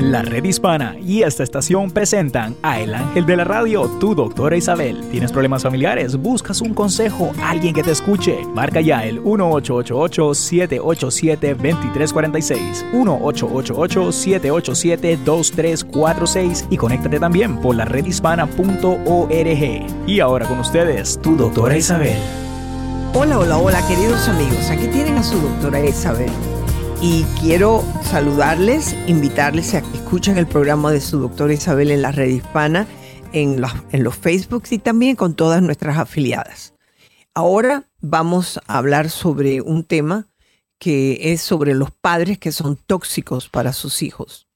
La red hispana y esta estación presentan a El Ángel de la Radio, tu doctora Isabel. ¿Tienes problemas familiares? ¿Buscas un consejo? ¿Alguien que te escuche? Marca ya el 1888-787-2346, 1888-787-2346 y conéctate también por la redhispana.org. Y ahora con ustedes, tu doctora Isabel. Hola, hola, hola, queridos amigos. Aquí tienen a su doctora Isabel y quiero saludarles, invitarles a que escuchen el programa de su doctora Isabel en la red hispana, en en los Facebooks y también con todas nuestras afiliadas. Ahora vamos a hablar sobre un tema que es sobre los padres que son tóxicos para sus hijos.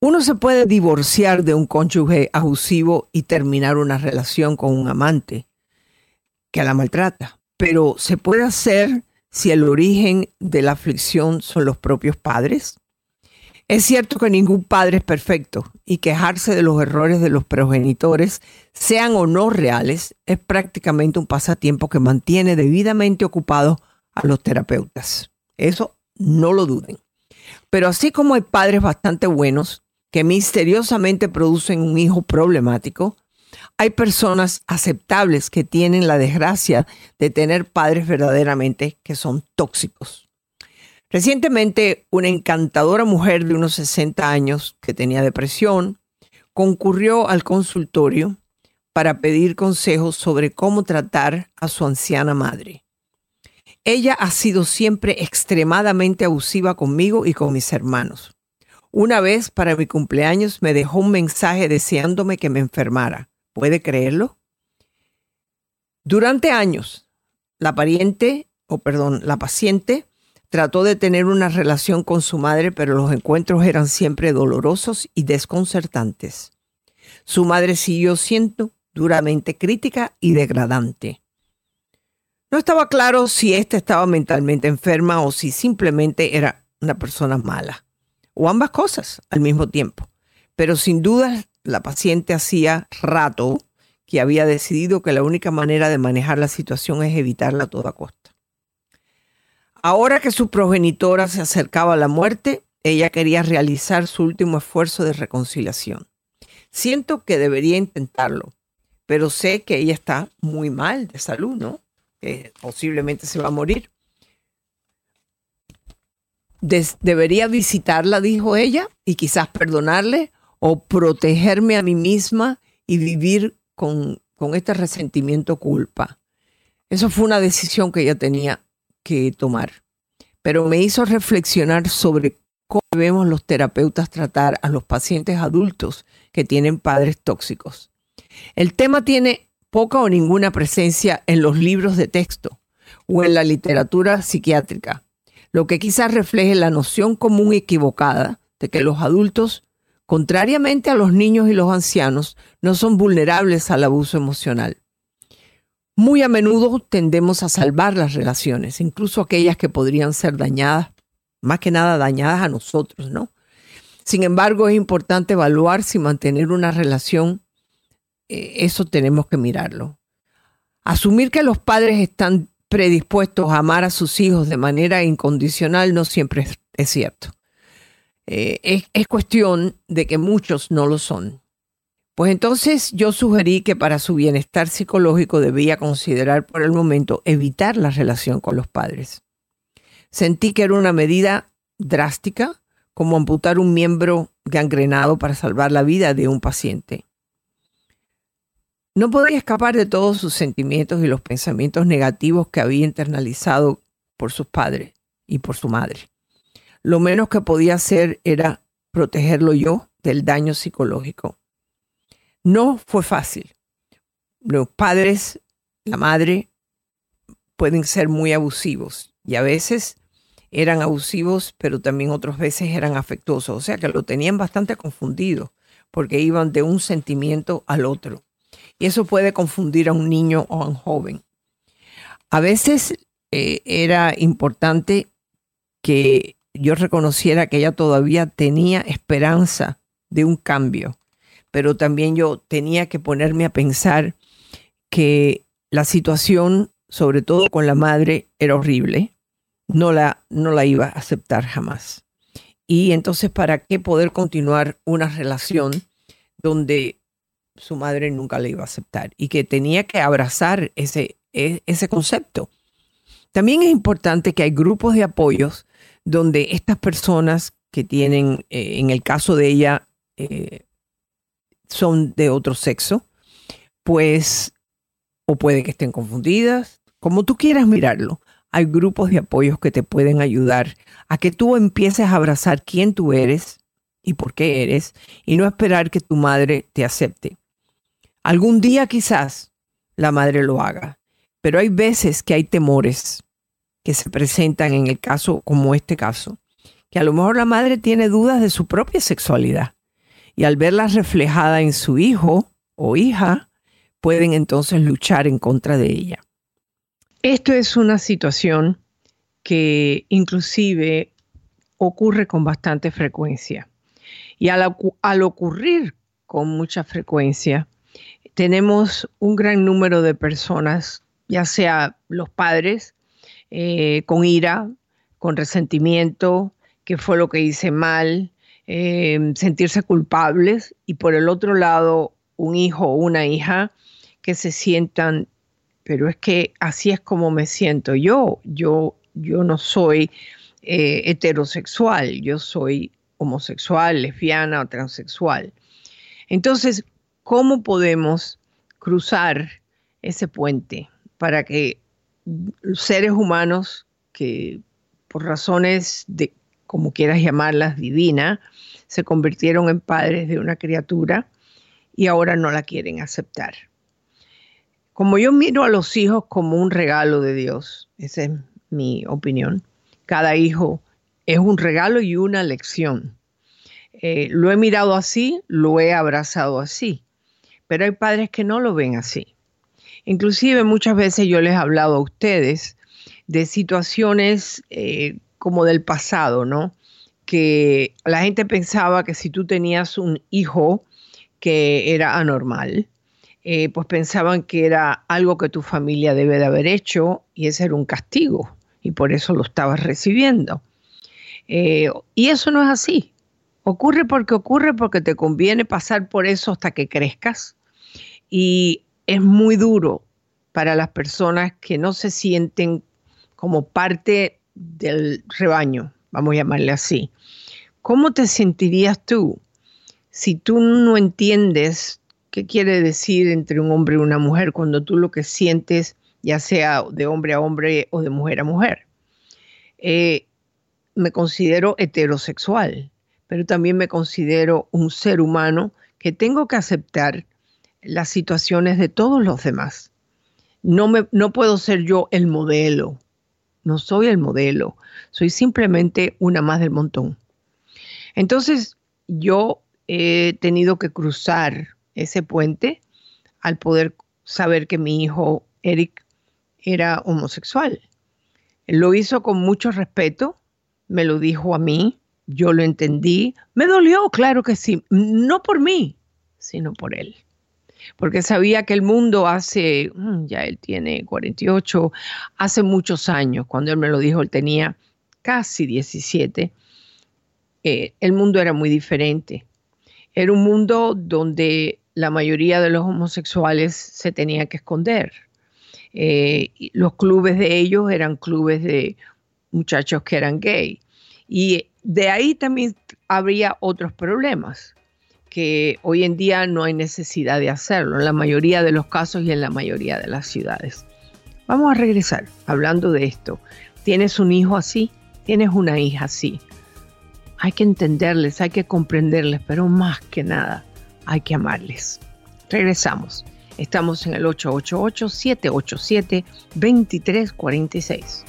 Uno se puede divorciar de un cónyuge abusivo y terminar una relación con un amante que la maltrata, pero se puede hacer si el origen de la aflicción son los propios padres? Es cierto que ningún padre es perfecto y quejarse de los errores de los progenitores, sean o no reales, es prácticamente un pasatiempo que mantiene debidamente ocupados a los terapeutas. Eso no lo duden. Pero así como hay padres bastante buenos que misteriosamente producen un hijo problemático, hay personas aceptables que tienen la desgracia de tener padres verdaderamente que son tóxicos. Recientemente, una encantadora mujer de unos 60 años que tenía depresión concurrió al consultorio para pedir consejos sobre cómo tratar a su anciana madre. Ella ha sido siempre extremadamente abusiva conmigo y con mis hermanos. Una vez para mi cumpleaños me dejó un mensaje deseándome que me enfermara. ¿Puede creerlo? Durante años, la pariente, o perdón, la paciente trató de tener una relación con su madre, pero los encuentros eran siempre dolorosos y desconcertantes. Su madre siguió siendo duramente crítica y degradante. No estaba claro si ésta estaba mentalmente enferma o si simplemente era una persona mala, o ambas cosas al mismo tiempo. Pero sin duda la paciente hacía rato que había decidido que la única manera de manejar la situación es evitarla a toda costa. Ahora que su progenitora se acercaba a la muerte, ella quería realizar su último esfuerzo de reconciliación. Siento que debería intentarlo, pero sé que ella está muy mal de salud, ¿no? Que posiblemente se va a morir. debería visitarla, dijo ella, y quizás perdonarle o protegerme a mí misma y vivir con, este resentimiento culpa. Eso fue una decisión que ella tenía que tomar, pero me hizo reflexionar sobre cómo debemos los terapeutas tratar a los pacientes adultos que tienen padres tóxicos. El tema tiene poca o ninguna presencia en los libros de texto o en la literatura psiquiátrica, lo que quizás refleje la noción común equivocada de que los adultos contrariamente a los niños y los ancianos, no son vulnerables al abuso emocional. Muy a menudo tendemos a salvar las relaciones, incluso aquellas que podrían ser dañadas, más que nada dañadas a nosotros, ¿no? Sin embargo, es importante evaluar si mantener una relación, eh, eso tenemos que mirarlo. Asumir que los padres están predispuestos a amar a sus hijos de manera incondicional no siempre es cierto. Eh, es, cuestión de que muchos no lo son. Pues entonces yo sugerí que para su bienestar psicológico debía considerar por el momento evitar la relación con los padres. Sentí que era una medida drástica, como amputar un miembro gangrenado para salvar la vida de un paciente. No podía escapar de todos sus sentimientos y los pensamientos negativos que había internalizado por sus padres y por su madre. Lo menos que podía hacer era protegerlo yo del daño psicológico. No fue fácil. Los padres, la madre, pueden ser muy abusivos y a veces eran abusivos, pero también otras veces eran afectuosos. O sea que lo tenían bastante confundido porque iban de un sentimiento al otro. Y eso puede confundir a un niño o a un joven. A veces eh, era importante que yo reconociera que ella todavía tenía esperanza de un cambio, pero también yo tenía que ponerme a pensar que la situación, sobre todo con la madre, era horrible. No la, no la iba a aceptar jamás. Y entonces, ¿para qué poder continuar una relación donde su madre nunca le iba a aceptar y que tenía que abrazar ese, e, ese concepto? También es importante que hay grupos de apoyos donde estas personas que tienen, eh, en el caso de ella, eh, son de otro sexo, pues, o puede que estén confundidas, como tú quieras mirarlo, hay grupos de apoyos que te pueden ayudar a que tú empieces a abrazar quién tú eres y por qué eres y no esperar que tu madre te acepte. Algún día quizás la madre lo haga, pero hay veces que hay temores que se presentan en el caso como este caso, que a lo mejor la madre tiene dudas de su propia sexualidad y al verla reflejada en su hijo o hija, pueden entonces luchar en contra de ella. Esto es una situación que inclusive ocurre con bastante frecuencia. Y al, ocurrir con mucha frecuencia, tenemos un gran número de personas, ya sea los padres, eh, con ira, con resentimiento, que fue lo que hice mal, eh, sentirse culpables, y por el otro lado, un hijo o una hija que se sientan pero es que así es como me siento yo. Yo, yo no soy eh, heterosexual, yo soy homosexual, lesbiana o transexual. Entonces, ¿cómo podemos cruzar ese puente para que seres humanos que por razones de, como quieras llamarlas, divina, se convirtieron en padres de una criatura y ahora no la quieren aceptar? Como yo miro a los hijos como un regalo de Dios, esa es mi opinión. Cada hijo es un regalo y una lección. Eh, lo he mirado así, lo he abrazado así, pero hay padres que no lo ven así. Inclusive muchas veces yo les he hablado a ustedes de situaciones eh, como del pasado, ¿no? Que la gente pensaba que si tú tenías un hijo que era anormal, eh, pues pensaban que era algo que tu familia debe de haber hecho y ese era un castigo y por eso lo estabas recibiendo. Eh, y eso no es así. Ocurre porque ocurre porque te conviene pasar por eso hasta que crezcas y es muy duro para las personas que no se sienten como parte del rebaño, vamos a llamarle así. ¿Cómo te sentirías tú si tú no entiendes qué quiere decir entre un hombre y una mujer cuando tú lo que sientes, ya sea de hombre a hombre o de mujer a mujer. Eh, me considero heterosexual, pero también me considero un ser humano que tengo que aceptar las situaciones de todos los demás. No, me, no puedo ser yo el modelo, no soy el modelo, soy simplemente una más del montón. Entonces, yo he tenido que cruzar ese puente al poder saber que mi hijo Eric era homosexual. Lo hizo con mucho respeto, me lo dijo a mí, yo lo entendí, me dolió, claro que sí, no por mí, sino por él. Porque sabía que el mundo hace, mm, ya él tiene 48, hace muchos años, cuando él me lo dijo, él tenía casi 17, eh, el mundo era muy diferente. Era un mundo donde la mayoría de los homosexuales se tenían que esconder. Eh, los clubes de ellos eran clubes de muchachos que eran gay. Y de ahí también habría otros problemas, que hoy en día no hay necesidad de hacerlo, en la mayoría de los casos y en la mayoría de las ciudades. Vamos a regresar hablando de esto. ¿Tienes un hijo así? ¿Tienes una hija así? Hay que entenderles, hay que comprenderles, pero más que nada, hay que amarles. Regresamos. Estamos en el 888-787-2346.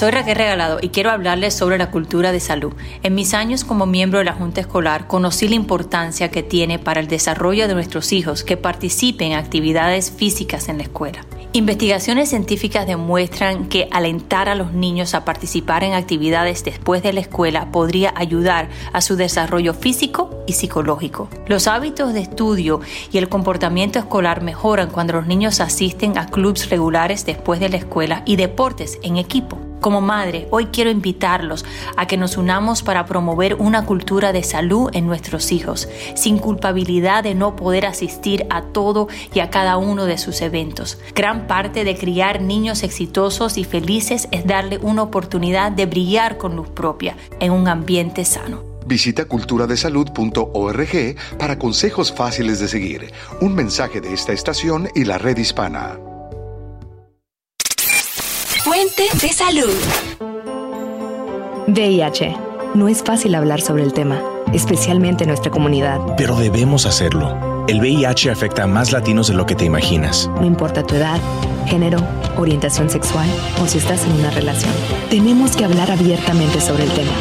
Soy Raquel Regalado y quiero hablarles sobre la cultura de salud. En mis años como miembro de la Junta Escolar conocí la importancia que tiene para el desarrollo de nuestros hijos que participen en actividades físicas en la escuela. Investigaciones científicas demuestran que alentar a los niños a participar en actividades después de la escuela podría ayudar a su desarrollo físico y psicológico. Los hábitos de estudio y el comportamiento escolar mejoran cuando los niños asisten a clubes regulares después de la escuela y deportes en equipo. Como madre, hoy quiero invitarlos a que nos unamos para promover una cultura de salud en nuestros hijos, sin culpabilidad de no poder asistir a todo y a cada uno de sus eventos. Gran parte de criar niños exitosos y felices es darle una oportunidad de brillar con luz propia en un ambiente sano. Visita culturadesalud.org para consejos fáciles de seguir. Un mensaje de esta estación y la red hispana. Fuente de salud. VIH. No es fácil hablar sobre el tema, especialmente en nuestra comunidad. Pero debemos hacerlo. El VIH afecta a más latinos de lo que te imaginas. No importa tu edad, género, orientación sexual o si estás en una relación. Tenemos que hablar abiertamente sobre el tema.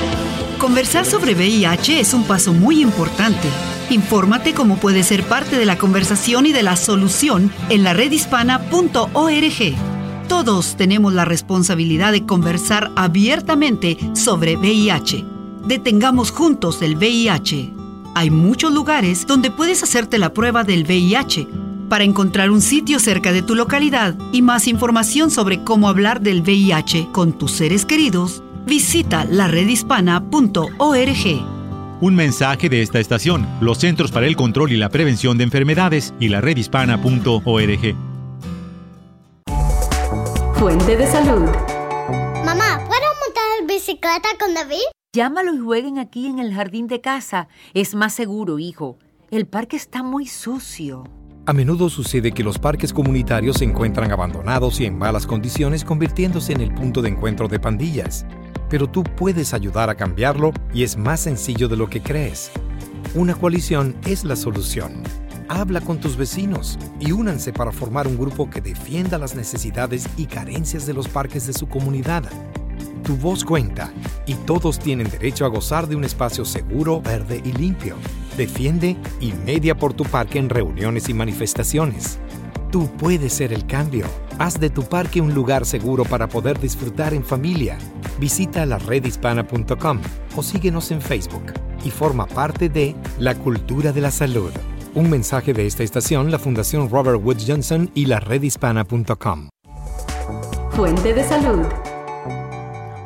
Conversar sobre VIH es un paso muy importante. Infórmate cómo puedes ser parte de la conversación y de la solución en la redhispana.org. Todos tenemos la responsabilidad de conversar abiertamente sobre VIH. Detengamos juntos el VIH. Hay muchos lugares donde puedes hacerte la prueba del VIH. Para encontrar un sitio cerca de tu localidad y más información sobre cómo hablar del VIH con tus seres queridos, visita laredhispana.org. Un mensaje de esta estación, los Centros para el Control y la Prevención de Enfermedades y la redhispana.org. Fuente de salud. Mamá, ¿puedo montar bicicleta con David? Llámalo y jueguen aquí en el jardín de casa. Es más seguro, hijo. El parque está muy sucio. A menudo sucede que los parques comunitarios se encuentran abandonados y en malas condiciones, convirtiéndose en el punto de encuentro de pandillas. Pero tú puedes ayudar a cambiarlo y es más sencillo de lo que crees. Una coalición es la solución. Habla con tus vecinos y únanse para formar un grupo que defienda las necesidades y carencias de los parques de su comunidad. Tu voz cuenta y todos tienen derecho a gozar de un espacio seguro, verde y limpio. Defiende y media por tu parque en reuniones y manifestaciones. Tú puedes ser el cambio. Haz de tu parque un lugar seguro para poder disfrutar en familia. Visita la redhispana.com o síguenos en Facebook y forma parte de la cultura de la salud. Un mensaje de esta estación, la Fundación Robert Wood Johnson y la redhispana.com. Fuente de salud.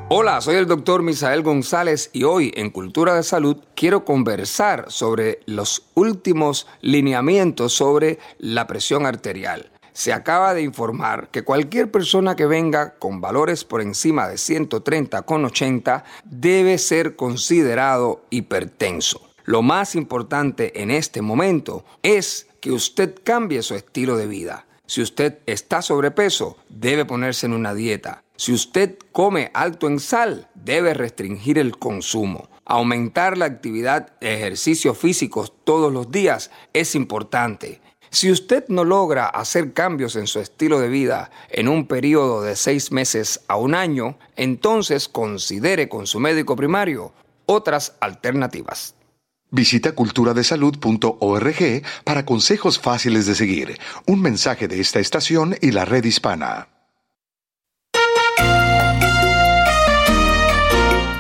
Hola, soy el doctor Misael González y hoy en Cultura de Salud quiero conversar sobre los últimos lineamientos sobre la presión arterial. Se acaba de informar que cualquier persona que venga con valores por encima de 130 con 80 debe ser considerado hipertenso. Lo más importante en este momento es que usted cambie su estilo de vida. Si usted está sobrepeso, debe ponerse en una dieta. Si usted come alto en sal, debe restringir el consumo. Aumentar la actividad ejercicios físicos todos los días es importante. Si usted no logra hacer cambios en su estilo de vida en un periodo de seis meses a un año, entonces considere con su médico primario otras alternativas. Visita culturadesalud.org para consejos fáciles de seguir. Un mensaje de esta estación y la red hispana.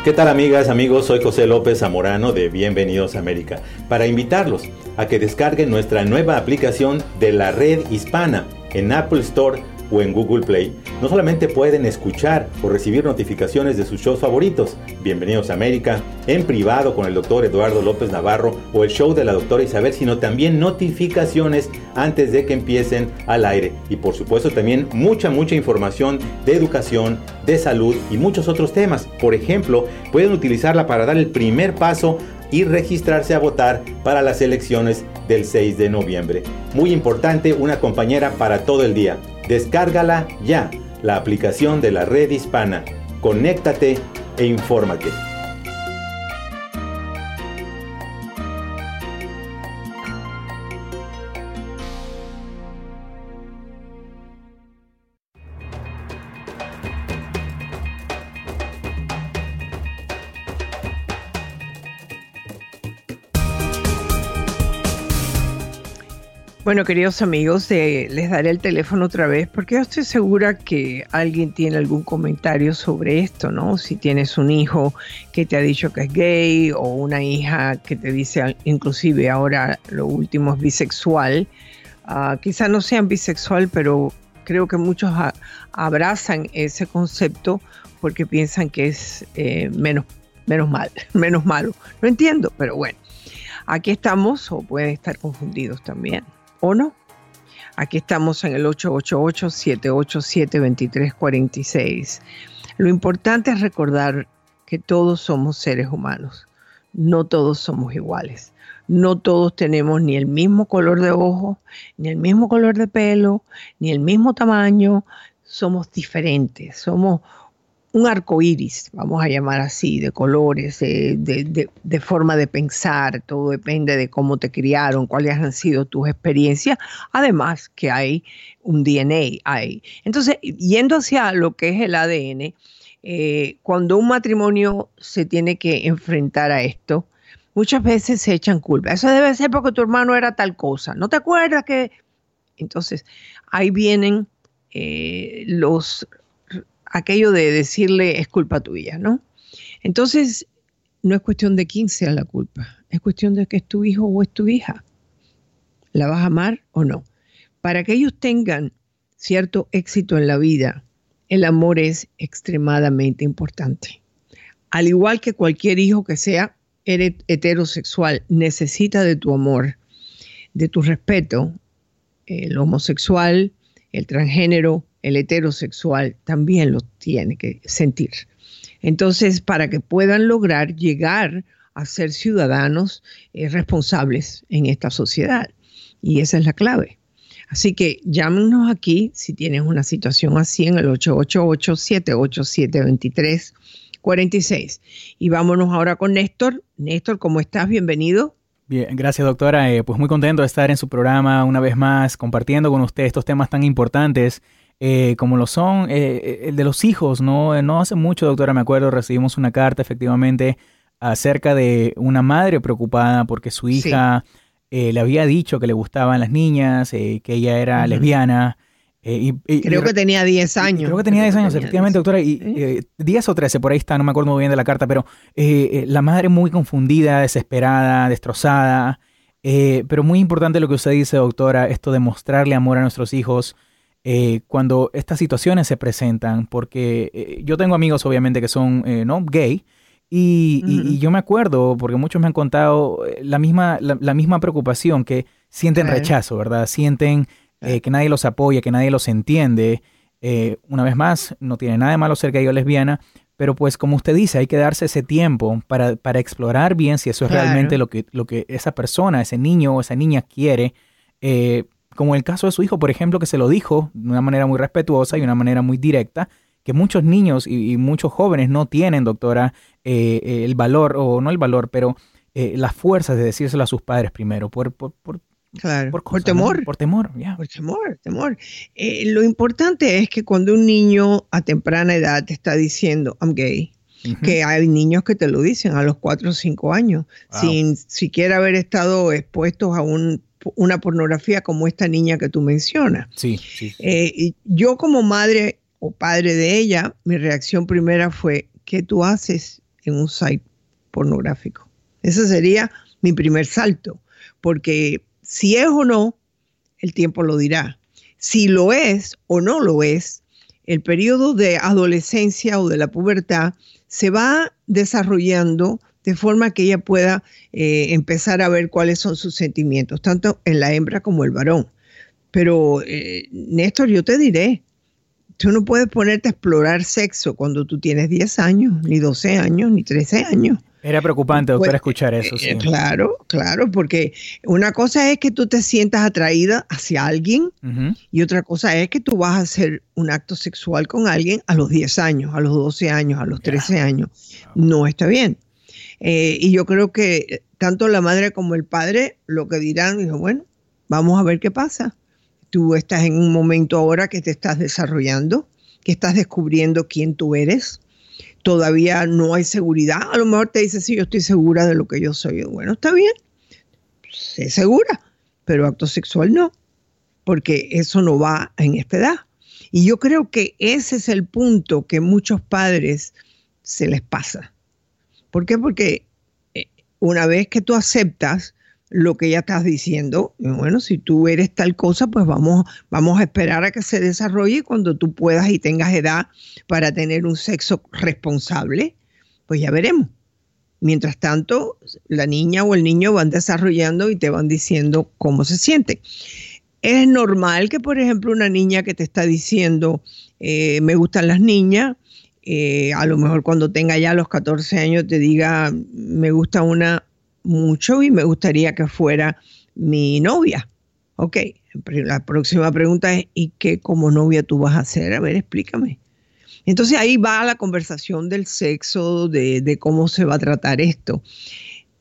¿Qué tal amigas, amigos? Soy José López Zamorano de Bienvenidos a América para invitarlos a que descarguen nuestra nueva aplicación de la red hispana en Apple Store o en Google Play, no solamente pueden escuchar o recibir notificaciones de sus shows favoritos, Bienvenidos a América, en privado con el doctor Eduardo López Navarro o el show de la doctora Isabel, sino también notificaciones antes de que empiecen al aire. Y por supuesto también mucha, mucha información de educación, de salud y muchos otros temas. Por ejemplo, pueden utilizarla para dar el primer paso y registrarse a votar para las elecciones del 6 de noviembre. Muy importante, una compañera para todo el día. Descárgala ya, la aplicación de la red hispana. Conéctate e infórmate. Bueno, queridos amigos, eh, les daré el teléfono otra vez porque yo estoy segura que alguien tiene algún comentario sobre esto, ¿no? Si tienes un hijo que te ha dicho que es gay o una hija que te dice, inclusive ahora lo último es bisexual, uh, quizá no sean bisexual, pero creo que muchos abrazan ese concepto porque piensan que es eh, menos, menos mal, menos malo. Lo entiendo, pero bueno, aquí estamos o pueden estar confundidos también o no. Aquí estamos en el 888-787-2346. Lo importante es recordar que todos somos seres humanos, no todos somos iguales. No todos tenemos ni el mismo color de ojo, ni el mismo color de pelo, ni el mismo tamaño. Somos diferentes, somos un arco iris, vamos a llamar así, de colores, de, forma de pensar, todo depende de cómo te criaron, cuáles han sido tus experiencias, además que hay un DNA ahí. Entonces, yendo hacia lo que es el ADN, eh, cuando un matrimonio se tiene que enfrentar a esto, muchas veces se echan culpa. Eso debe ser porque tu hermano era tal cosa. ¿No te acuerdas que...? Entonces, ahí vienen eh, los aquello de decirle es culpa tuya, ¿no? Entonces, no es cuestión de quién sea la culpa, es cuestión de que es tu hijo o es tu hija. ¿La vas a amar o no? Para que ellos tengan cierto éxito en la vida, el amor es extremadamente importante. Al igual que cualquier hijo que sea heterosexual necesita de tu amor, de tu respeto, el homosexual, el transgénero, el heterosexual también lo tiene que sentir. Entonces, para que puedan lograr llegar a ser ciudadanos eh, responsables en esta sociedad. Y esa es la clave. Así que llámenos aquí si tienes una situación así en el 888-787-2346. Y vámonos ahora con Néstor. Néstor, ¿cómo estás? Bienvenido. Bien, gracias doctora. Eh, pues muy contento de estar en su programa una vez más, compartiendo con usted estos temas tan importantes eh, como lo son eh, eh, el de los hijos, ¿no? No hace mucho, doctora, me acuerdo, recibimos una carta efectivamente acerca de una madre preocupada porque su hija le había dicho que le gustaban las niñas, que ella era lesbiana. Y, creo que tenía 10 años. Creo que tenía 10 años, efectivamente, doctora. Y 10 o 13, por ahí está, no me acuerdo muy bien de la carta, pero la madre muy confundida, desesperada, destrozada. pero muy importante lo que usted dice, doctora, esto de mostrarle amor a nuestros hijos eh, cuando estas situaciones se presentan, porque eh, yo tengo amigos obviamente que son eh, no gay y, yo me acuerdo, porque muchos me han contado la misma, la, misma preocupación, que sienten rechazo, ¿verdad? Sienten que nadie los apoya, que nadie los entiende. una vez más, no tiene nada de malo ser gay o lesbiana, pero pues como usted dice, hay que darse ese tiempo para, para explorar bien si eso es realmente lo que, lo que esa persona, ese niño o esa niña quiere. Eh, como el caso de su hijo, por ejemplo, que se lo dijo de una manera muy respetuosa y una manera muy directa, que muchos niños y, muchos jóvenes no tienen, doctora, eh, eh, el valor, o no el valor, pero eh, las fuerzas de decírselo a sus padres primero, por, por, por Claro, por, temor. Por temor, ya. Por temor, temor. lo importante es que cuando un niño a temprana edad te está diciendo, I'm gay, que hay niños que te lo dicen a los 4 o 5 años, sin siquiera haber estado expuestos a un una pornografía como esta niña que tú mencionas. Sí, eh, yo como madre o padre de ella, mi reacción primera fue, ¿qué tú haces en un site pornográfico? Ese sería mi primer salto, porque si es o no, el tiempo lo dirá. Si lo es o no lo es, el periodo de adolescencia o de la pubertad se va desarrollando de forma que ella pueda eh, empezar a ver cuáles son sus sentimientos, tanto en la hembra como el varón. Pero, eh, Néstor, yo te diré, tú no puedes ponerte a explorar sexo cuando tú tienes 10 años, ni 12 años, ni 13 años. Era preocupante, doctora, escuchar eso. Sí. Eh, claro, claro, porque una cosa es que tú te sientas atraída hacia alguien y otra cosa es que tú vas a hacer un acto sexual con alguien a los 10 años, a los 12 años, a los 13 años. No está bien. Eh, y yo creo que tanto la madre como el padre lo que dirán, dijo, bueno, vamos a ver qué pasa. Tú estás en un momento ahora que te estás desarrollando, que estás descubriendo quién tú eres. Todavía no hay seguridad. A lo mejor te dice, sí, yo estoy segura de lo que yo soy. Bueno, está bien. Sé segura. pero acto sexual no, porque eso no va en esta edad. Y yo creo que ese es el punto que muchos padres se les pasa. ¿Por qué? Porque eh, una vez que tú aceptas lo que ya estás diciendo, bueno, si tú eres tal cosa, pues vamos, vamos a esperar a que se desarrolle cuando tú puedas y tengas edad para tener un sexo responsable, pues ya veremos. Mientras tanto, la niña o el niño van desarrollando y te van diciendo cómo se siente. Es normal que, por ejemplo, una niña que te está diciendo, eh, me gustan las niñas, eh, a lo mejor cuando tenga ya los 14 años te diga, me gusta una mucho y me gustaría que fuera mi novia. Ok, la próxima pregunta es, ¿y qué como novia tú vas a hacer? A ver, explícame. Entonces ahí va la conversación del sexo, de, de cómo se va a tratar esto.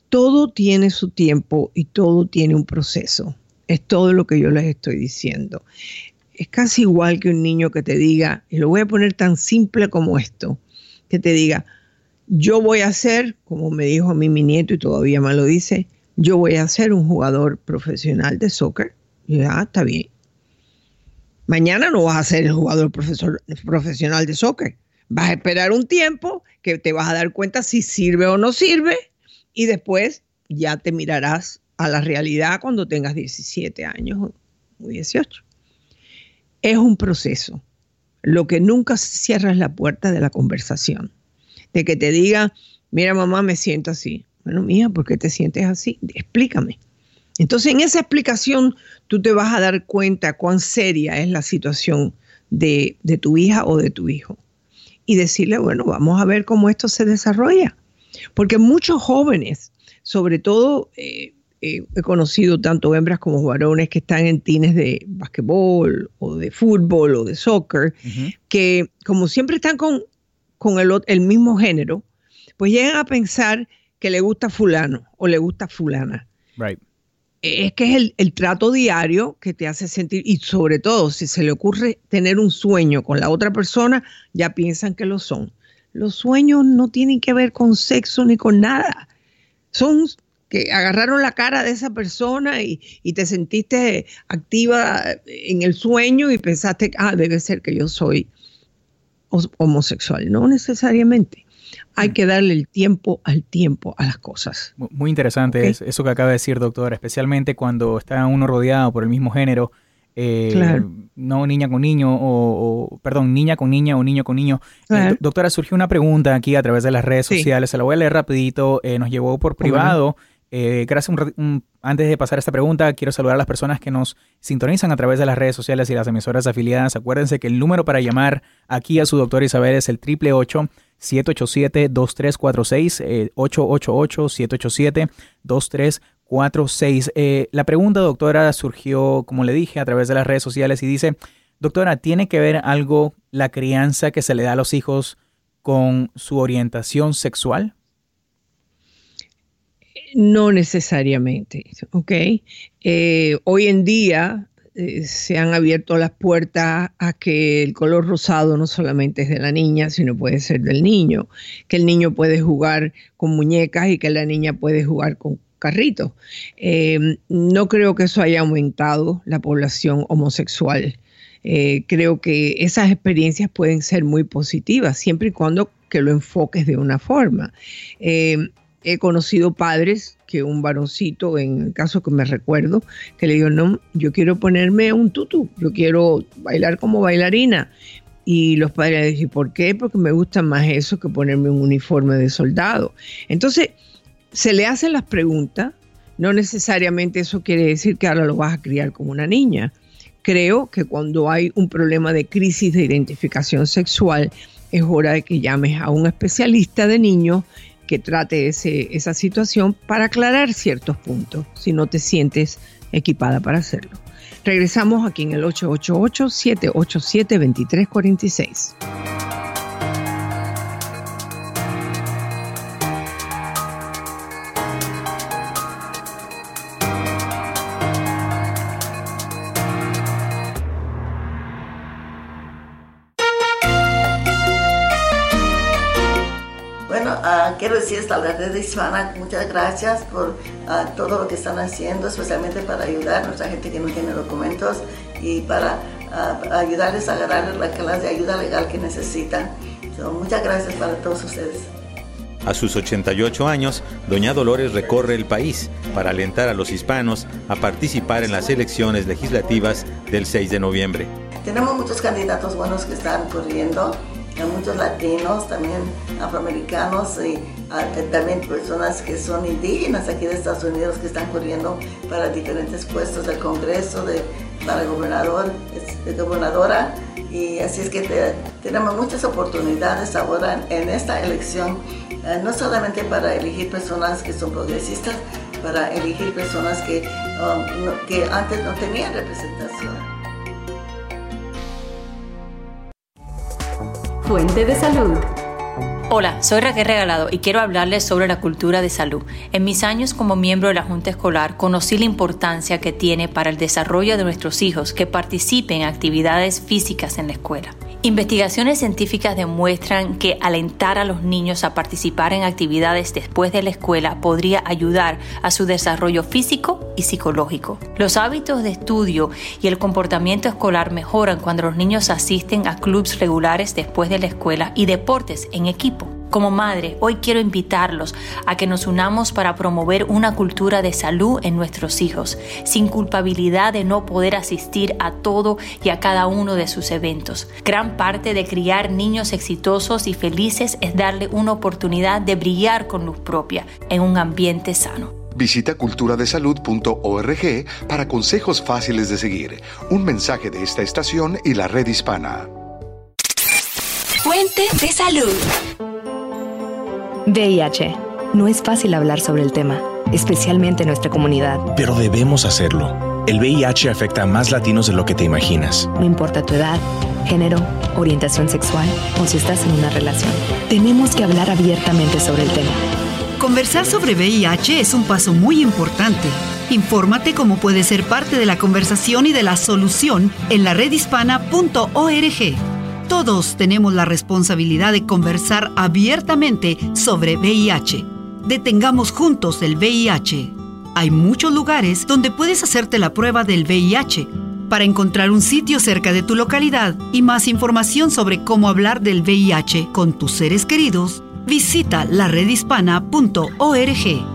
Todo tiene su tiempo y todo tiene un proceso. Es todo lo que yo les estoy diciendo. Es casi igual que un niño que te diga, y lo voy a poner tan simple como esto, que te diga, yo voy a ser, como me dijo a mí mi nieto y todavía me lo dice, yo voy a ser un jugador profesional de soccer. Ya, ah, está bien. Mañana no vas a ser el jugador profesional de soccer. Vas a esperar un tiempo que te vas a dar cuenta si sirve o no sirve y después ya te mirarás a la realidad cuando tengas 17 años o 18. Es un proceso. Lo que nunca se cierra es la puerta de la conversación de que te diga, mira mamá, me siento así. Bueno, mía, ¿por qué te sientes así? Explícame. Entonces, en esa explicación, tú te vas a dar cuenta cuán seria es la situación de, tu hija o de tu hijo. Y decirle, bueno, vamos a ver cómo esto se desarrolla. Porque muchos jóvenes, sobre todo eh, eh, he conocido tanto hembras como varones que están en tines de basquetbol o de fútbol o de soccer, que como siempre están con con el, mismo género, pues llegan a pensar que le gusta fulano o le gusta fulana. Right. Es que es el, el, trato diario que te hace sentir, y sobre todo si se le ocurre tener un sueño con la otra persona, ya piensan que lo son. Los sueños no tienen que ver con sexo ni con nada. Son que agarraron la cara de esa persona y, y te sentiste activa en el sueño y pensaste, ah, debe ser que yo soy homosexual, no necesariamente. Hay mm. que darle el tiempo al tiempo a las cosas. Muy interesante eso que acaba de decir, doctor, especialmente cuando está uno rodeado por el mismo género. Eh, no niña con niño o, perdón, niña con niña o niño con niño. Eh, doctora, surgió una pregunta aquí a través de las redes sociales, se la voy a leer rapidito, eh, nos llegó por privado. Eh, gracias. antes de pasar a esta pregunta, quiero saludar a las personas que nos sintonizan a través de las redes sociales y las emisoras afiliadas. Acuérdense que el número para llamar aquí a su doctor Isabel es el 888-787-2346, 888-787-2346. Eh, la pregunta, doctora, surgió, como le dije, a través de las redes sociales y dice, doctora, ¿tiene que ver algo la crianza que se le da a los hijos con su orientación sexual? No necesariamente, ¿ok? Eh, hoy en día eh, se han abierto las puertas a que el color rosado no solamente es de la niña, sino puede ser del niño, que el niño puede jugar con muñecas y que la niña puede jugar con carritos. Eh, no creo que eso haya aumentado la población homosexual. creo que esas experiencias pueden ser muy positivas, siempre y cuando que lo enfoques de una forma he conocido padres que un varoncito, en el caso que me recuerdo, que le digo, no, yo quiero ponerme un tutú, yo quiero bailar como bailarina. Y los padres le dije, ¿por qué? Porque me gusta más eso que ponerme un uniforme de soldado. Entonces, se le hacen las preguntas, no necesariamente eso quiere decir que ahora lo vas a criar como una niña. Creo que cuando hay un problema de crisis de identificación sexual, es hora de que llames a un especialista de niños que trate ese, esa situación para aclarar ciertos puntos si no te sientes equipada para hacerlo. Regresamos aquí en el 888-787-2346. Quiero decirles a la red hispana muchas gracias por uh, todo lo que están haciendo, especialmente para ayudar a nuestra gente que no tiene documentos y para uh, ayudarles a agarrar la clase de ayuda legal que necesitan. So, muchas gracias para todos ustedes. A sus 88 años, doña Dolores recorre el país para alentar a los hispanos a participar en las elecciones legislativas del 6 de noviembre. Tenemos muchos candidatos buenos que están corriendo, muchos latinos, también afroamericanos y también personas que son indígenas aquí de Estados Unidos que están corriendo para diferentes puestos del Congreso, de, para gobernador, de gobernadora. Y así es que tenemos muchas oportunidades ahora en, esta elección eh, no solamente para elegir personas que son progresistas, para elegir personas que, um, que antes no tenían representación. Fuente de salud. Hola, soy Raquel Regalado y quiero hablarles sobre la cultura de salud. En mis años como miembro de la Junta Escolar conocí la importancia que tiene para el desarrollo de nuestros hijos que participen en actividades físicas en la escuela. Investigaciones científicas demuestran que alentar a los niños a participar en actividades después de la escuela podría ayudar a su desarrollo físico y psicológico. Los hábitos de estudio y el comportamiento escolar mejoran cuando los niños asisten a clubes regulares después de la escuela y deportes en equipo. Como madre, hoy quiero invitarlos a que nos unamos para promover una cultura de salud en nuestros hijos, sin culpabilidad de no poder asistir a todo y a cada uno de sus eventos. Gran parte de criar niños exitosos y felices es darle una oportunidad de brillar con luz propia en un ambiente sano. Visita culturadesalud.org para consejos fáciles de seguir. Un mensaje de esta estación y la red hispana. Fuente de salud. VIH. No es fácil hablar sobre el tema, especialmente en nuestra comunidad. Pero debemos hacerlo. El VIH afecta a más latinos de lo que te imaginas. No importa tu edad, género, orientación sexual o si estás en una relación. Tenemos que hablar abiertamente sobre el tema. Conversar sobre VIH es un paso muy importante. Infórmate cómo puedes ser parte de la conversación y de la solución en la redhispana.org. Todos tenemos la responsabilidad de conversar abiertamente sobre VIH. Detengamos juntos el VIH. Hay muchos lugares donde puedes hacerte la prueba del VIH. Para encontrar un sitio cerca de tu localidad y más información sobre cómo hablar del VIH con tus seres queridos, visita laredhispana.org.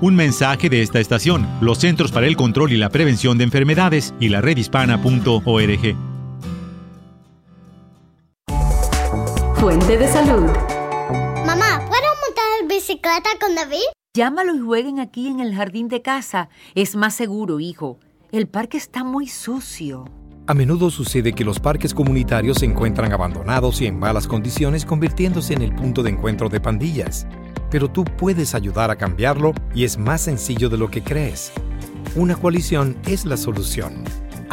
Un mensaje de esta estación, los Centros para el Control y la Prevención de Enfermedades y la redhispana.org. Fuente de salud. Mamá, ¿puedo montar bicicleta con David? Llámalo y jueguen aquí en el jardín de casa. Es más seguro, hijo. El parque está muy sucio. A menudo sucede que los parques comunitarios se encuentran abandonados y en malas condiciones convirtiéndose en el punto de encuentro de pandillas. Pero tú puedes ayudar a cambiarlo y es más sencillo de lo que crees. Una coalición es la solución.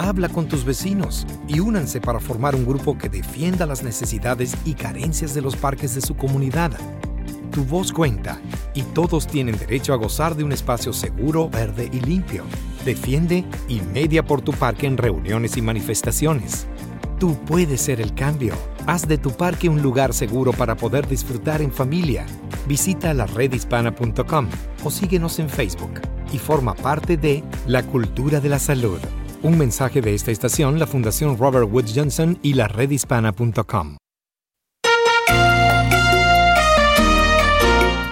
Habla con tus vecinos y únanse para formar un grupo que defienda las necesidades y carencias de los parques de su comunidad. Tu voz cuenta y todos tienen derecho a gozar de un espacio seguro, verde y limpio. Defiende y media por tu parque en reuniones y manifestaciones. Tú puedes ser el cambio. Haz de tu parque un lugar seguro para poder disfrutar en familia. Visita la redhispana.com o síguenos en Facebook y forma parte de la cultura de la salud. Un mensaje de esta estación, la Fundación Robert Wood Johnson y la redhispana.com.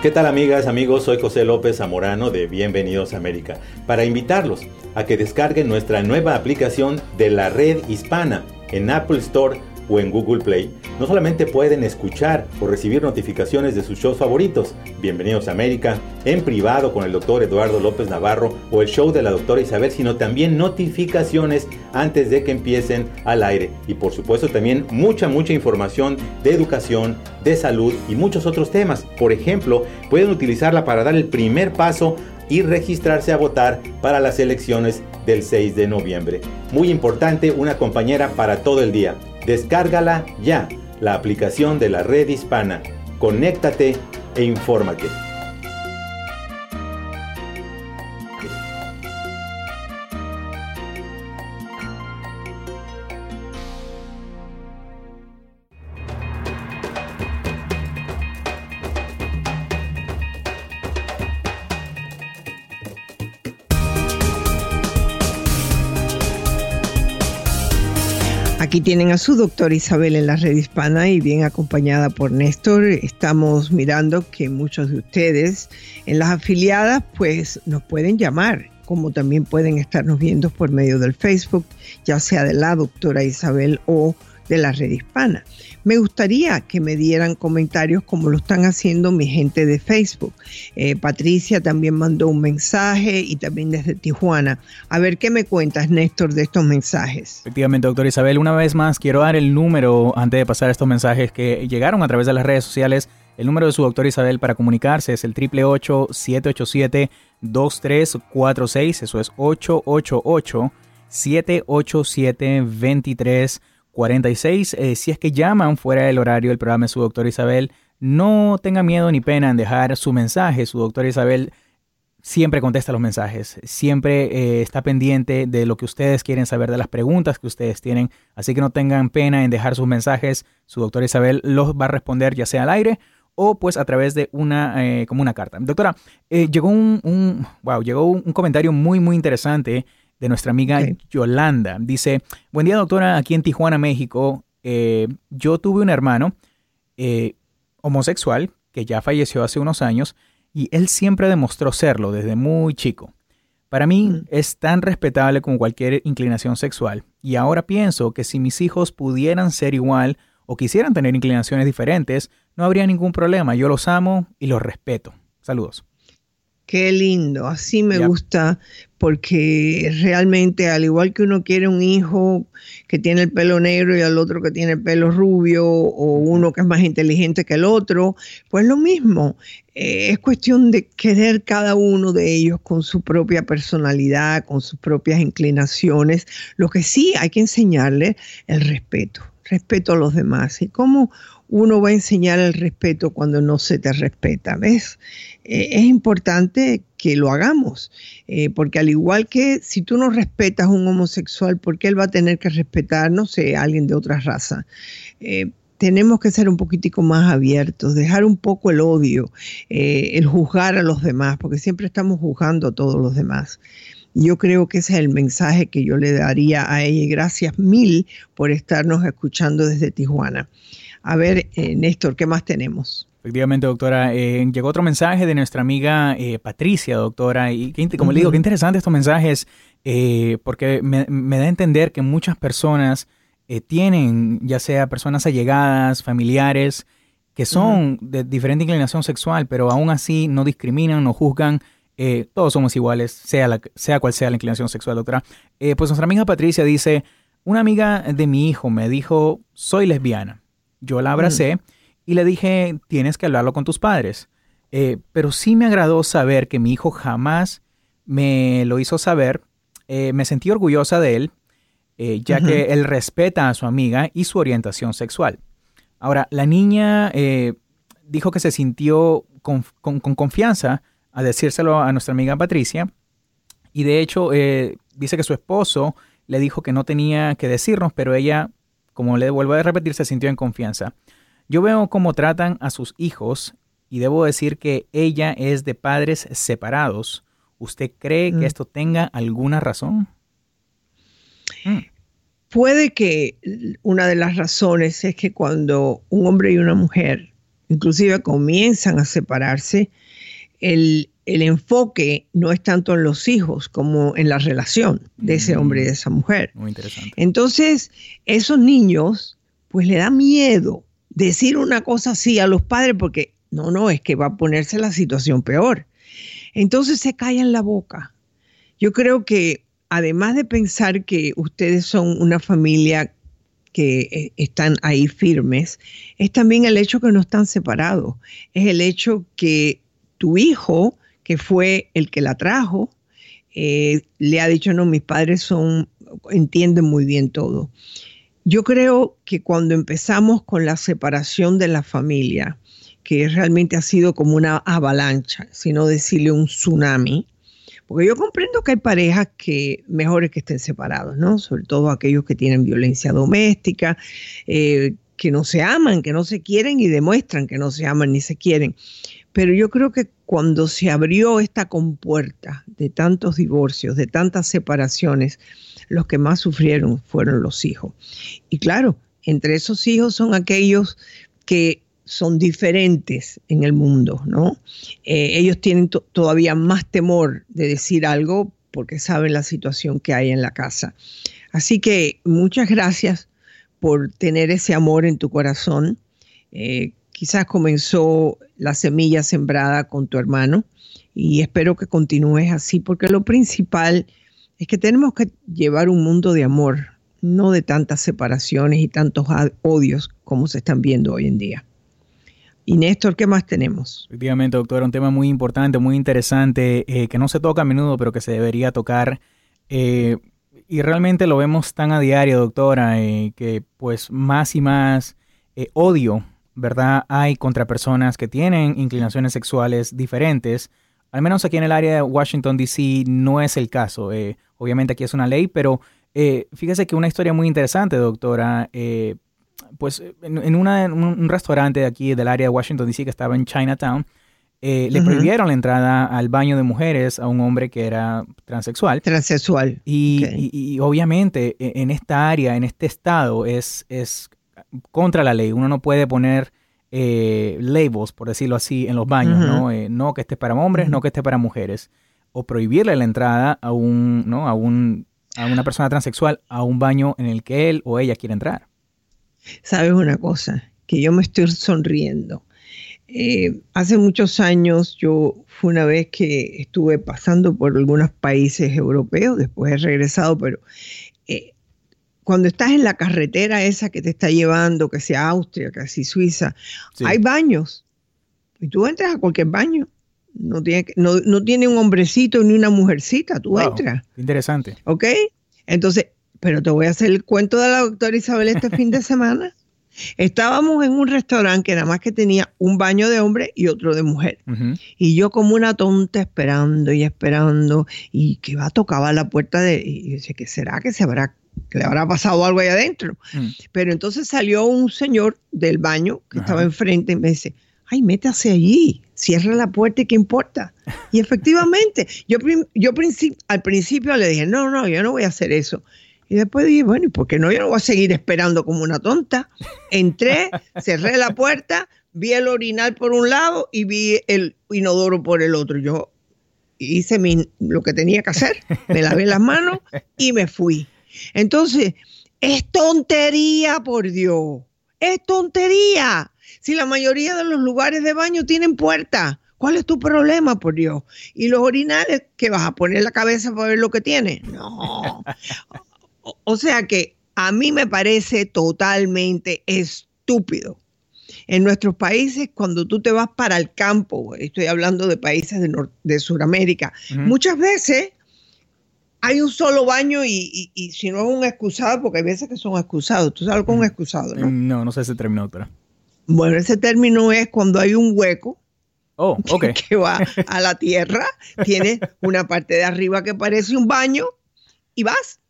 ¿Qué tal amigas, amigos? Soy José López Zamorano de Bienvenidos a América para invitarlos a que descarguen nuestra nueva aplicación de la red hispana en Apple Store o en Google Play. No solamente pueden escuchar o recibir notificaciones de sus shows favoritos, Bienvenidos a América, en privado con el doctor Eduardo López Navarro o el show de la doctora Isabel, sino también notificaciones antes de que empiecen al aire. Y por supuesto también mucha, mucha información de educación, de salud y muchos otros temas. Por ejemplo, pueden utilizarla para dar el primer paso y registrarse a votar para las elecciones del 6 de noviembre. Muy importante, una compañera para todo el día. Descárgala ya, la aplicación de la red hispana. Conéctate e infórmate. Tienen a su doctora Isabel en la red hispana y bien acompañada por Néstor. Estamos mirando que muchos de ustedes en las afiliadas pues nos pueden llamar, como también pueden estarnos viendo por medio del Facebook, ya sea de la doctora Isabel o de la red hispana. Me gustaría que me dieran comentarios como lo están haciendo mi gente de Facebook. Eh, Patricia también mandó un mensaje y también desde Tijuana. A ver, ¿qué me cuentas, Néstor, de estos mensajes? Efectivamente, doctor Isabel, una vez más quiero dar el número antes de pasar estos mensajes que llegaron a través de las redes sociales. El número de su doctor Isabel para comunicarse es el 888-787-2346. Eso es 888 787 2346 46. Eh, si es que llaman fuera del horario del programa de su doctora Isabel, no tenga miedo ni pena en dejar su mensaje. Su doctora Isabel siempre contesta los mensajes, siempre eh, está pendiente de lo que ustedes quieren saber, de las preguntas que ustedes tienen. Así que no tengan pena en dejar sus mensajes. Su doctora Isabel los va a responder ya sea al aire o pues a través de una, eh, como una carta. Doctora, llegó un, wow, llegó un comentario muy, muy interesante de nuestra amiga Yolanda. Dice, buen día doctora, aquí en Tijuana, México. Eh, yo tuve un hermano eh, homosexual que ya falleció hace unos años y él siempre demostró serlo desde muy chico. Para mí mm. es tan respetable como cualquier inclinación sexual y ahora pienso que si mis hijos pudieran ser igual o quisieran tener inclinaciones diferentes, no habría ningún problema. Yo los amo y los respeto. Saludos. Qué lindo, así me gusta, porque realmente al igual que uno quiere un hijo que tiene el pelo negro y al otro que tiene el pelo rubio, o uno que es más inteligente que el otro, pues lo mismo. Eh, es cuestión de querer cada uno de ellos con su propia personalidad, con sus propias inclinaciones. Lo que sí hay que enseñarle el respeto, respeto a los demás. Y cómo uno va a enseñar el respeto cuando no se te respeta, ¿ves? Eh, es importante que lo hagamos, eh, porque al igual que si tú no respetas a un homosexual, ¿por qué él va a tener que respetar, a alguien de otra raza? Eh, tenemos que ser un poquitico más abiertos, dejar un poco el odio, el juzgar a los demás, porque siempre estamos juzgando a todos los demás. Yo creo que ese es el mensaje que yo le daría a ella. Gracias mil por estarnos escuchando desde Tijuana. A ver, Néstor, ¿qué más tenemos? Efectivamente, doctora. Eh, llegó otro mensaje de nuestra amiga eh, Patricia, doctora. Y como le digo, qué interesante estos mensajes, eh, porque me, da a entender que muchas personas tienen, ya sea personas allegadas, familiares, que son de diferente inclinación sexual, pero aún así no discriminan, no juzgan. todos somos iguales, sea, la, sea cual sea la inclinación sexual, doctora. pues nuestra amiga Patricia dice, una amiga de mi hijo me dijo, soy lesbiana. Yo la abracé y le dije, tienes que hablarlo con tus padres. Eh, pero sí me agradó saber que mi hijo jamás me lo hizo saber. Eh, me sentí orgullosa de él, eh, ya que él respeta a su amiga y su orientación sexual. Ahora, la niña dijo que se sintió con, confianza al decírselo a nuestra amiga Patricia. Y de hecho, dice que su esposo le dijo que no tenía que decirnos, pero ella, como le vuelvo a repetir, se sintió en confianza. Yo veo cómo tratan a sus hijos y debo decir que ella es de padres separados. ¿Usted cree que mm. esto tenga alguna razón? Mm. Puede que una de las razones es que cuando un hombre y una mujer inclusive comienzan a separarse, el, enfoque no es tanto en los hijos como en la relación de ese hombre y de esa mujer. Muy interesante. Entonces, esos niños, pues le da miedo decir una cosa así a los padres porque no, no, es que va a ponerse la situación peor. Entonces se callan la boca. Yo creo que además de pensar que ustedes son una familia que eh, están ahí firmes, es también el hecho que no están separados. Es el hecho que tu hijo, que fue el que la trajo, eh, le ha dicho, no, mis padres son, entienden muy bien todo. Yo creo que cuando empezamos con la separación de la familia, que realmente ha sido como una avalancha, sino decirle un tsunami, porque yo comprendo que hay parejas que mejores que estén separados, ¿no? Sobre todo aquellos que tienen violencia doméstica, eh, que no se aman, que no se quieren y demuestran que no se aman ni se quieren. Pero yo creo que cuando se abrió esta compuerta de tantos divorcios, de tantas separaciones, los que más sufrieron fueron los hijos. Y claro, entre esos hijos son aquellos que son diferentes en el mundo, ¿no? Eh, ellos tienen todavía más temor de decir algo porque saben la situación que hay en la casa. Así que muchas gracias por tener ese amor en tu corazón. Eh, quizás comenzó la semilla sembrada con tu hermano y espero que continúes así porque lo principal es que tenemos que llevar un mundo de amor, no de tantas separaciones y tantos odios como se están viendo hoy en día. Y Néstor, ¿qué más tenemos? Efectivamente, doctor, un tema muy importante, muy interesante, eh, que no se toca a menudo, pero que se debería tocar. Eh, y realmente lo vemos tan a diario, doctora, eh, que pues más y más odio, ¿verdad? Hay contra personas que tienen inclinaciones sexuales diferentes. Al menos aquí en el área de Washington, D.C. no es el caso. obviamente aquí es una ley, pero fíjese que una historia muy interesante, doctora pues en, un restaurante de aquí del área de Washington DC que estaba en Chinatown, eh, le prohibieron la entrada al baño de mujeres a un hombre que era transexual. Transexual. Y, obviamente e, en esta área, en este estado, es, es contra la ley. Uno no puede poner eh, labels, por decirlo así, en los baños, ¿no? Eh, no que esté para hombres, no que esté para mujeres. O prohibirle la entrada a un, ¿no? A un, a una persona transexual a un baño en el que él o ella quiere entrar. Sabes una cosa, que yo me estoy sonriendo. Eh, hace muchos años yo fue una vez que estuve pasando por algunos países europeos, después he regresado, pero eh, cuando estás en la carretera esa que te está llevando, que sea Austria, que sea Suiza, hay baños. Y tú entras a cualquier baño. No tiene, no, no tiene un hombrecito ni una mujercita, tú entras. Interesante. ¿Ok? Entonces, pero te voy a hacer el cuento de la doctora Isabel este fin de semana. Estábamos en un restaurante que nada más que tenía un baño de hombre y otro de mujer. Y yo como una tonta esperando y esperando y que va a tocar la puerta de... Y dice, ¿qué será que se habrá que le habrá pasado algo ahí adentro? Mm. Pero entonces salió un señor del baño que estaba enfrente y me dice, ay, métase allí, cierra la puerta y qué importa. Y efectivamente, yo, yo al principio le dije, no, no, yo no voy a hacer eso. Y después dije, bueno, ¿y por qué no? Yo no voy a seguir esperando como una tonta. Entré, cerré la puerta, vi el orinal por un lado y vi el inodoro por el otro. Yo hice lo que tenía que hacer, me lavé las manos y me fui. Entonces, es tontería, por Dios. Es tontería. Si la mayoría de los lugares de baño tienen puerta, ¿cuál es tu problema, por Dios? Y los orinales, que vas a poner la cabeza para ver lo que tiene. No. O sea que a mí me parece totalmente estúpido. En nuestros países, cuando tú te vas para el campo, estoy hablando de países de, de Sudamérica, muchas veces hay un solo baño y, si no es un excusado, porque hay veces que son excusados. ¿Tú sabes con un excusado, no? No, no sé ese término, pero. Bueno, ese término es cuando hay un hueco oh, okay. que va a la tierra, tiene una parte de arriba que parece un baño y vas.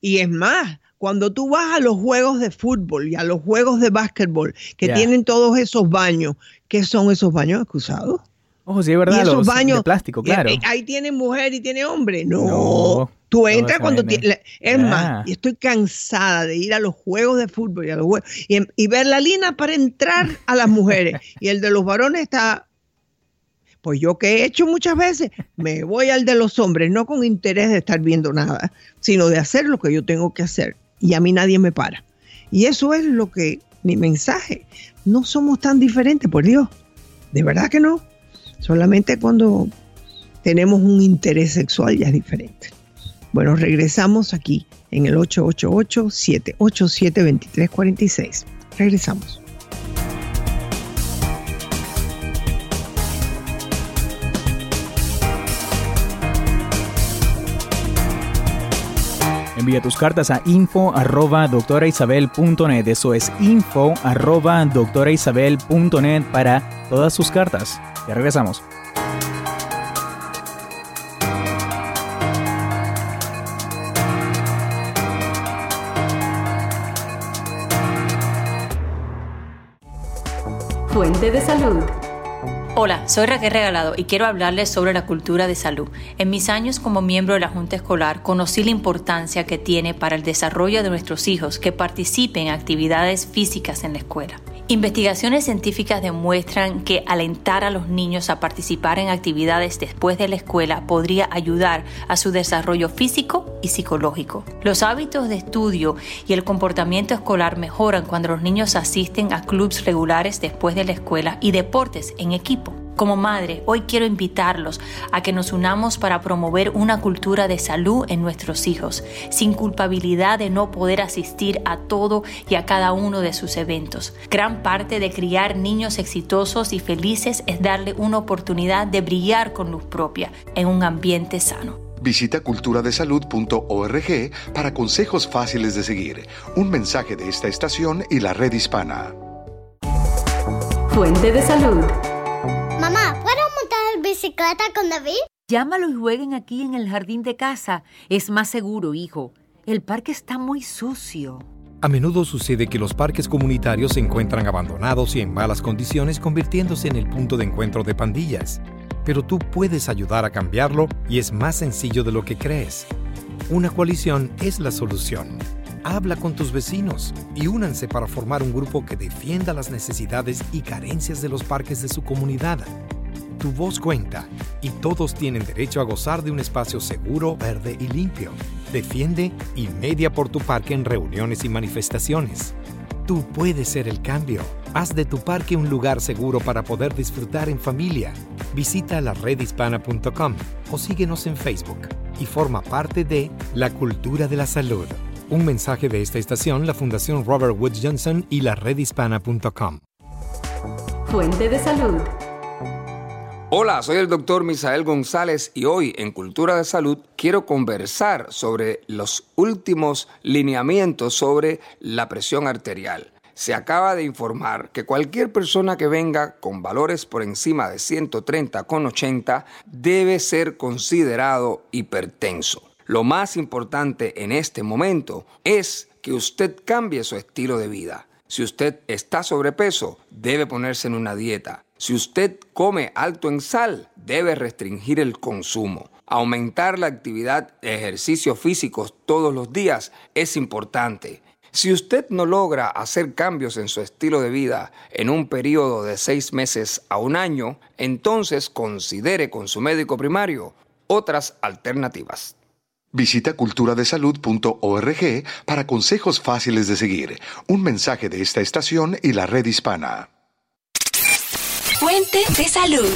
Y es más, cuando tú vas a los juegos de fútbol y a los juegos de básquetbol que tienen todos esos baños, ¿qué son esos baños excusados? Oh, sí, es verdad, esos baños de plástico, claro. ahí tiene mujer y tiene hombre. No, tú entras cuando tienes... Es más, estoy cansada de ir a los juegos de fútbol y, a los juegos, y, y ver la línea para entrar a las mujeres. y el de los varones está pues yo que he hecho muchas veces, me voy al de los hombres, no con interés de estar viendo nada, sino de hacer lo que yo tengo que hacer. Y a mí nadie me para. Y eso es lo que mi mensaje. No somos tan diferentes, por Dios. De verdad que no. Solamente cuando tenemos un interés sexual ya es diferente. Bueno, regresamos aquí en el 888-787-2346. Regresamos. Envía tus cartas a info arroba doctoraisabel.net. Eso es info arroba doctoraisabel.net para todas sus cartas. Ya regresamos. Fuente de salud. Hola, soy Raquel Regalado y quiero hablarles sobre la cultura de salud. En mis años como miembro de la Junta Escolar conocí la importancia que tiene para el desarrollo de nuestros hijos que participen en actividades físicas en la escuela. Investigaciones científicas demuestran que alentar a los niños a participar en actividades después de la escuela podría ayudar a su desarrollo físico y psicológico. Los hábitos de estudio y el comportamiento escolar mejoran cuando los niños asisten a clubes regulares después de la escuela y deportes en equipo. Como madre, hoy quiero invitarlos a que nos unamos para promover una cultura de salud en nuestros hijos, sin culpabilidad de no poder asistir a todo y a cada uno de sus eventos. Gran parte de criar niños exitosos y felices es darle una oportunidad de brillar con luz propia en un ambiente sano. Visita culturadesalud.org para consejos fáciles de seguir. Un mensaje de esta estación y la red hispana. Fuente de salud. Mamá, ¿puedo montar bicicleta con David? Llámalo y jueguen aquí en el jardín de casa. Es más seguro, hijo. El parque está muy sucio. A menudo sucede que los parques comunitarios se encuentran abandonados y en malas condiciones convirtiéndose en el punto de encuentro de pandillas. Pero tú puedes ayudar a cambiarlo y es más sencillo de lo que crees. Una coalición es la solución. Habla con tus vecinos y únanse para formar un grupo que defienda las necesidades y carencias de los parques de su comunidad. Tu voz cuenta y todos tienen derecho a gozar de un espacio seguro, verde y limpio. Defiende y media por tu parque en reuniones y manifestaciones. Tú puedes ser el cambio. Haz de tu parque un lugar seguro para poder disfrutar en familia. Visita la redhispana.com o síguenos en Facebook y forma parte de la cultura de la salud. Un mensaje de esta estación, la Fundación Robert Wood Johnson y la redhispana.com. Fuente de salud. Hola, soy el doctor Misael González y hoy en Cultura de Salud quiero conversar sobre los últimos lineamientos sobre la presión arterial. Se acaba de informar que cualquier persona que venga con valores por encima de 130 con 80 debe ser considerado hipertenso. Lo más importante en este momento es que usted cambie su estilo de vida. Si usted está sobrepeso, debe ponerse en una dieta. Si usted come alto en sal, debe restringir el consumo. Aumentar la actividad de ejercicios físicos todos los días es importante. Si usted no logra hacer cambios en su estilo de vida en un periodo de seis meses a un año, entonces considere con su médico primario otras alternativas. Visita culturadesalud.org para consejos fáciles de seguir. Un mensaje de esta estación y la red hispana. Fuente de salud.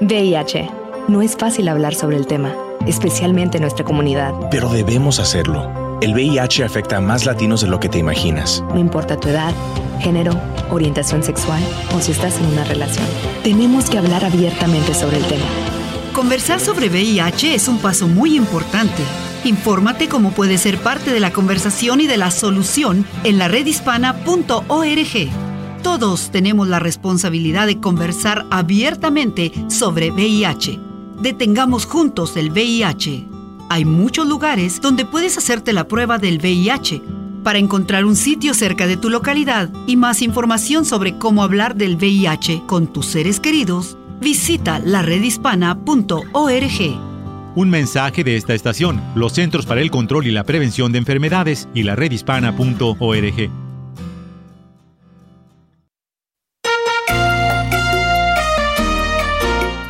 VIH. No es fácil hablar sobre el tema, especialmente en nuestra comunidad. Pero debemos hacerlo. El VIH afecta a más latinos de lo que te imaginas. No importa tu edad, género, orientación sexual o si estás en una relación. Tenemos que hablar abiertamente sobre el tema. Conversar sobre VIH es un paso muy importante. Infórmate cómo puedes ser parte de la conversación y de la solución en la redhispana.org. Todos tenemos la responsabilidad de conversar abiertamente sobre VIH. Detengamos juntos el VIH. Hay muchos lugares donde puedes hacerte la prueba del VIH. Para encontrar un sitio cerca de tu localidad y más información sobre cómo hablar del VIH con tus seres queridos, visita laredhispana.org. Un mensaje de esta estación, los Centros para el Control y la Prevención de Enfermedades y la redhispana.org.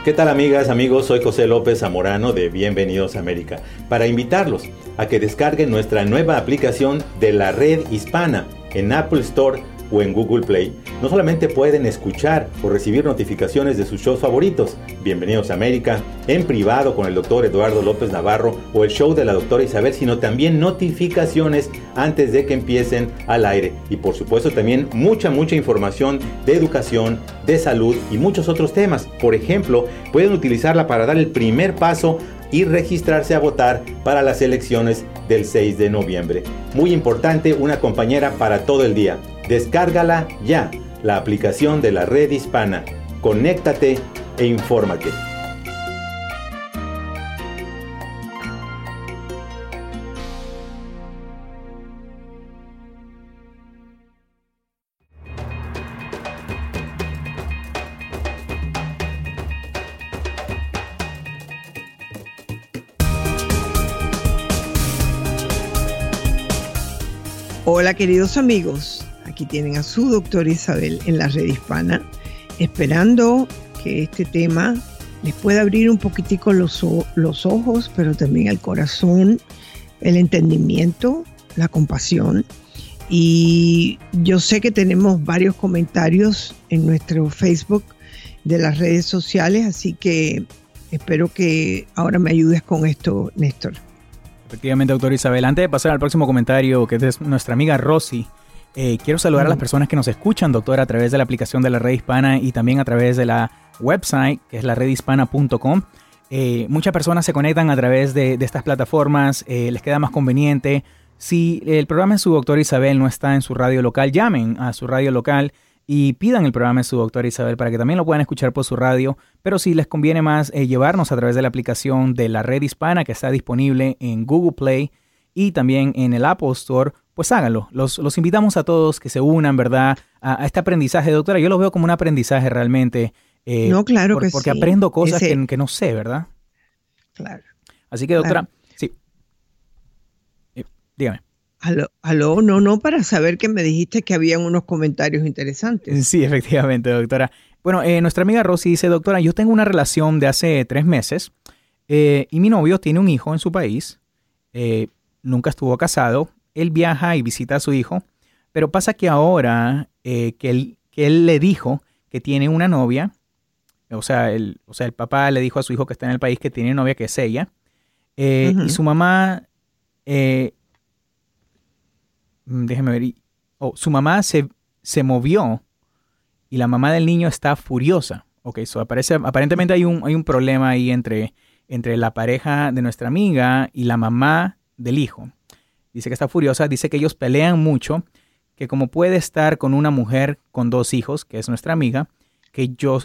¿Qué tal amigas, amigos? Soy José López Zamorano de Bienvenidos a América para invitarlos a que descarguen nuestra nueva aplicación de la red hispana en Apple Store o en Google Play. No solamente pueden escuchar o recibir notificaciones de sus shows favoritos, Bienvenidos a América, en privado con el doctor Eduardo López Navarro o el show de la doctora Isabel, sino también notificaciones antes de que empiecen al aire. Y por supuesto también mucha, mucha información de educación, de salud y muchos otros temas. Por ejemplo, pueden utilizarla para dar el primer paso y registrarse a votar para las elecciones del 6 de noviembre. Muy importante, una compañera para todo el día. Descárgala ya, la aplicación de la red hispana. Conéctate e infórmate. Hola queridos amigos aquí tienen a su doctora Isabel en la red hispana, esperando que este tema les pueda abrir un poquitico los, los ojos, pero también el corazón, el entendimiento, la compasión. Y yo sé que tenemos varios comentarios en nuestro Facebook de las redes sociales, así que espero que ahora me ayudes con esto, Néstor. Efectivamente, doctor Isabel. Antes de pasar al próximo comentario, que es nuestra amiga Rosy, eh, quiero saludar a las personas que nos escuchan, doctor, a través de la aplicación de la red hispana y también a través de la website, que es la redhispana.com. Eh, muchas personas se conectan a través de, estas plataformas, eh, les queda más conveniente. Si el programa de su doctor Isabel no está en su radio local, llamen a su radio local y pidan el programa de su doctor Isabel para que también lo puedan escuchar por su radio. Pero si les conviene más eh, llevarnos a través de la aplicación de la red hispana que está disponible en Google Play y también en el Apple Store, pues háganlo. Los, los invitamos a todos que se unan, ¿verdad? A, este aprendizaje, doctora. Yo lo veo como un aprendizaje realmente. Eh, no, claro que Porque aprendo cosas que, no sé, ¿verdad? Claro. Así que, doctora, sí. Eh, dígame. Aló, aló, no, no, para saber que me dijiste que habían unos comentarios interesantes. Sí, efectivamente, doctora. Bueno, eh, nuestra amiga Rosy dice, doctora, yo tengo una relación de hace tres meses y mi novio tiene un hijo en su país, nunca estuvo casado, él viaja y visita a su hijo, pero pasa que ahora que, él, que él le dijo que tiene una novia, o sea, el, o sea, el papá le dijo a su hijo que está en el país que tiene novia, que es ella. Eh, y su mamá, eh, mm, déjeme ver, oh, su mamá se, se, movió y la mamá del niño está furiosa. Ok, so aparece, aparentemente hay un, hay un problema ahí entre, entre la pareja de nuestra amiga y la mamá del hijo. Dice que está furiosa, dice que ellos pelean mucho, que como puede estar con una mujer con dos hijos, que es nuestra amiga, que yo,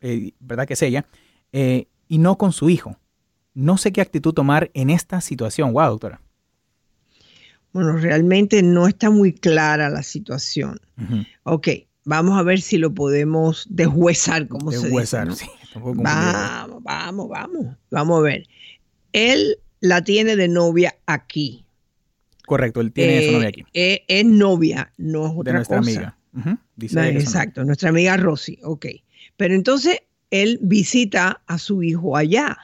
eh, ¿verdad que es ella? Eh, y no con su hijo. No sé qué actitud tomar en esta situación. Wow, doctora. Bueno, realmente no está muy clara la situación. Ok, vamos a ver si lo podemos deshuesar, como se dice. Sí, vamos, vamos, vamos. Vamos a ver. Él la tiene de novia aquí. Correcto, él tiene su novia aquí. Eh, es novia, no es otra de nuestra cosa. amiga exacto, nuestra amiga Rosy, ok. Pero entonces él visita a su hijo allá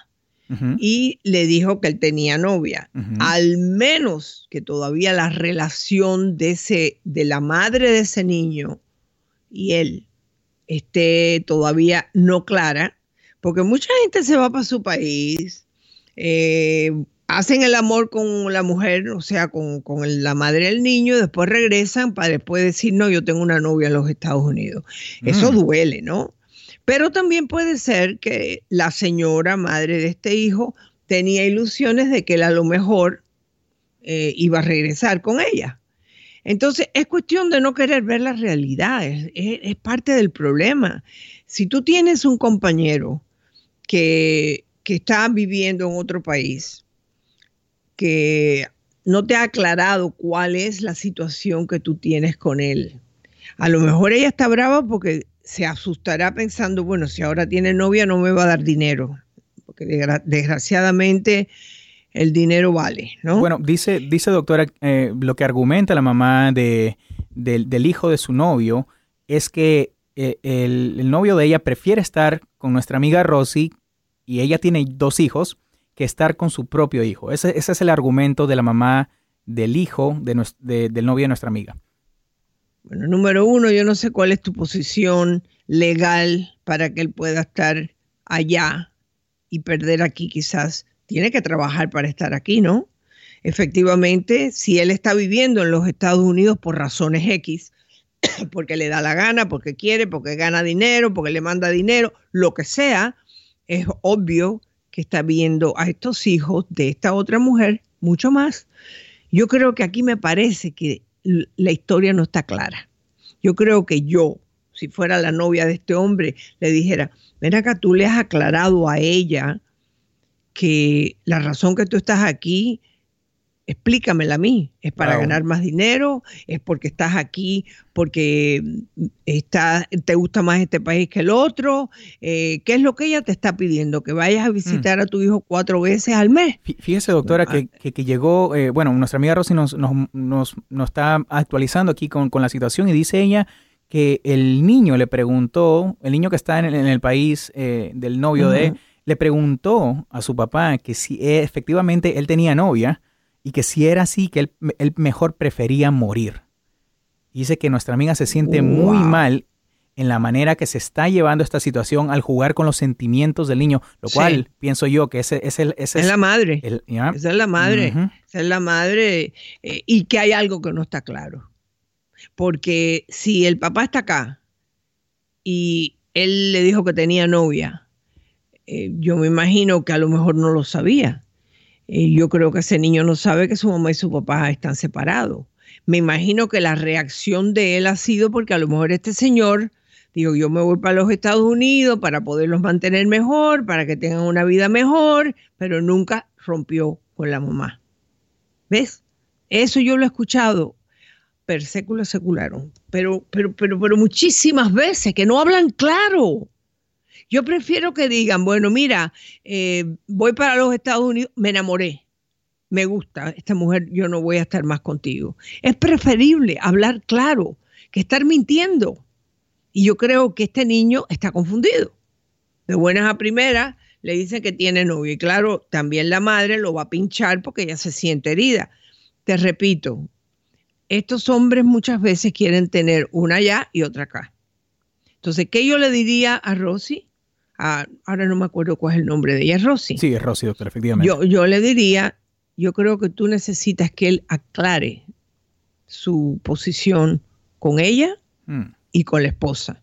y le dijo que él tenía novia. Al menos que todavía la relación de, ese, de la madre de ese niño y él esté todavía no clara, porque mucha gente se va para su país, eh, hacen el amor con la mujer, o sea, con, la madre del niño, después regresan para después decir, no, yo tengo una novia en los Estados Unidos. Eso mm. duele, ¿no? Pero también puede ser que la señora madre de este hijo tenía ilusiones de que él a lo mejor eh, iba a regresar con ella. Entonces, es cuestión de no querer ver la realidad, es parte del problema. Si tú tienes un compañero que, que está viviendo en otro país, que no te ha aclarado cuál es la situación que tú tienes con él. A lo mejor ella está brava porque se asustará pensando, bueno, si ahora tiene novia no me va a dar dinero, porque desgraciadamente el dinero vale, ¿no? Bueno, dice, dice doctora, eh, lo que argumenta la mamá de, del hijo de su novio es que eh, el, el novio de ella prefiere estar con nuestra amiga Rosy y ella tiene dos hijos que estar con su propio hijo. Ese, es el argumento de la mamá del hijo de, del novio de nuestra amiga. Bueno, número uno, yo no sé cuál es tu posición legal para que él pueda estar allá y perder aquí quizás. Tiene que trabajar para estar aquí, ¿no? Efectivamente, si él está viviendo en los Estados Unidos por razones X, porque le da la gana, porque quiere, porque gana dinero, porque le manda dinero, lo que sea, es obvio que está viendo a estos hijos de esta otra mujer, mucho más. Yo creo que aquí me parece que la historia no está clara. Yo creo que yo, si fuera la novia de este hombre, le dijera, ven acá, tú le has aclarado a ella que la razón que tú estás aquí explícamela a mí. ¿Es para Wow. ganar más dinero? ¿Es porque estás aquí porque está, te gusta más este país que el otro? Eh, ¿Qué es lo que ella te está pidiendo? ¿Que vayas a visitar a tu hijo cuatro veces al mes? Fí- Fíjese, doctora, Ah. que, que- que llegó, eh, bueno, nuestra amiga Rosy nos, nos, nos, nos está actualizando aquí con, con la situación y dice ella que el niño le preguntó, el niño que está en el, en el país eh, del novio de, le preguntó a su papá que si eh, efectivamente él tenía novia y que si era así, que él, él mejor prefería morir. Y dice que nuestra amiga se siente muy mal en la manera que se está llevando esta situación al jugar con los sentimientos del niño, lo Sí. cual pienso yo que ese, ese, ese Es la madre. el-. Esa es la madre. Esa es la madre. eh, y que hay algo que no está claro. Porque si el papá está acá y él le dijo que tenía novia, eh, yo me imagino que a lo mejor no lo sabía. Eh, yo creo que ese niño no sabe que su mamá y su papá están separados. Me imagino que la reacción de él ha sido porque a lo mejor este señor dijo, yo me voy para los Estados Unidos para poderlos mantener mejor, para que tengan una vida mejor, pero nunca rompió con la mamá. ¿Ves? Eso yo lo he escuchado per século secularum, pero, pero, pero, pero muchísimas veces que no hablan claro. Yo prefiero que digan, bueno, mira, eh, voy para los Estados Unidos, me enamoré, me gusta esta mujer, yo no voy a estar más contigo. Es preferible hablar claro que estar mintiendo. Y yo creo que este niño está confundido. De buenas a primeras le dicen que tiene novio. Y claro, también la madre lo va a pinchar porque ella se siente herida. Te repito, estos hombres muchas veces quieren tener una allá y otra acá. Entonces, ¿qué yo le diría a Rosy? A- ahora no me acuerdo cuál es el nombre de ella, ¿es Rosy. Sí, es Rosy, doctor, efectivamente. Yo, yo le diría, yo creo que tú necesitas que él aclare su posición con ella Mm. y con la esposa.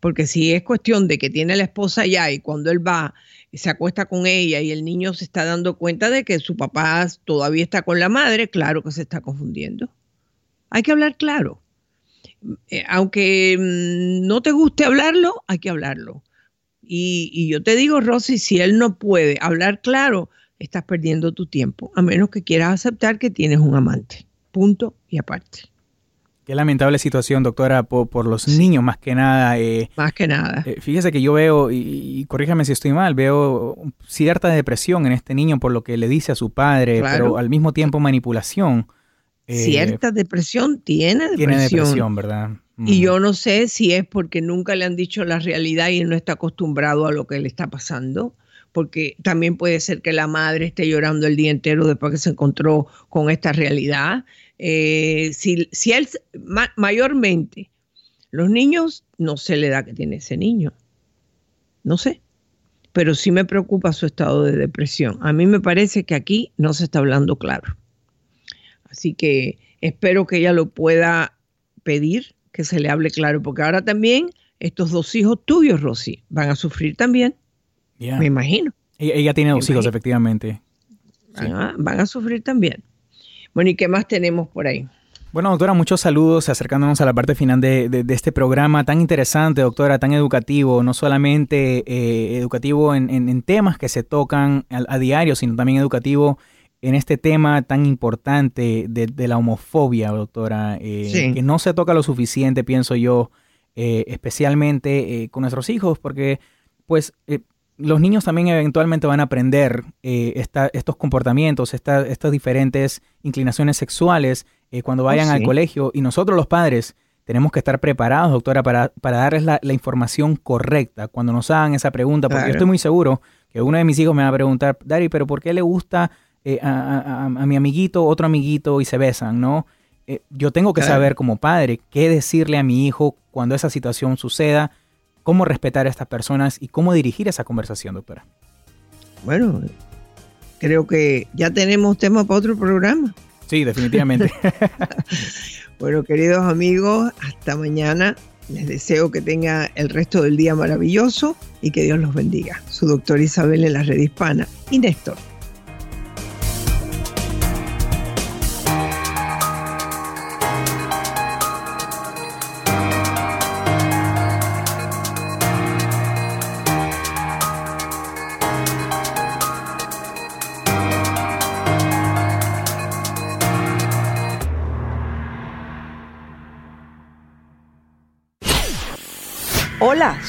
Porque si es cuestión de que tiene la esposa allá y cuando él va y se acuesta con ella y el niño se está dando cuenta de que su papá todavía está con la madre, claro que se está confundiendo. Hay que hablar claro. Eh, aunque mm, no te guste hablarlo, hay que hablarlo. Y, y yo te digo, Rosy, si él no puede hablar claro, estás perdiendo tu tiempo, a menos que quieras aceptar que tienes un amante. Punto y aparte. Qué lamentable situación, doctora, por, por los niños más que nada. eh, Más que nada. eh, fíjese que yo veo, y, y corríjame si estoy mal, veo cierta depresión en este niño por lo que le dice a su padre, Claro. pero al mismo tiempo manipulación. eh, Cierta depresión tiene depresión. Tiene depresión, ¿verdad? Y yo no sé si es porque nunca le han dicho la realidad y él no está acostumbrado a lo que le está pasando, porque también puede ser que la madre esté llorando el día entero después que se encontró con esta realidad. Eh, si, si él, ma- mayormente, los niños, no sé la edad que tiene ese niño, no sé, pero sí me preocupa su estado de depresión. A mí me parece que aquí no se está hablando claro. Así que espero que ella lo pueda pedir, que se le hable claro, porque ahora también estos dos hijos tuyos, Rosy, van a sufrir también, Ya. me imagino. Ella, ella tiene dos hijos, efectivamente. Van a, van a sufrir también. Bueno, ¿y qué más tenemos por ahí? Bueno, doctora, muchos saludos acercándonos a la parte final de, de- de este programa tan interesante, doctora, tan educativo, no solamente eh, educativo en, en- en temas que se tocan a, a diario, sino también educativo en este tema tan importante de, de la homofobia, doctora, eh, Sí. que no se toca lo suficiente, pienso yo, eh, especialmente eh, con nuestros hijos, porque pues los niños también eventualmente van a aprender esta- estos comportamientos, esta- estas diferentes inclinaciones sexuales cuando vayan al sí. colegio y nosotros los padres tenemos que estar preparados, doctora, para, para darles la, la información correcta cuando nos hagan esa pregunta, porque yo estoy muy seguro que uno de mis hijos me va a preguntar, Dari, pero ¿por qué le gusta eh, a, a- a- a mi amiguito, otro amiguito y se besan, no? Eh, yo tengo que saber como padre qué decirle a mi hijo cuando esa situación suceda, cómo respetar a estas personas y cómo dirigir esa conversación, doctora. Bueno, creo que ya tenemos tema para otro programa. Sí, definitivamente. Bueno, queridos amigos, hasta mañana. Les deseo que tengan el resto del día maravilloso y que Dios los bendiga. Su doctor Isabel en la red hispana y Néstor.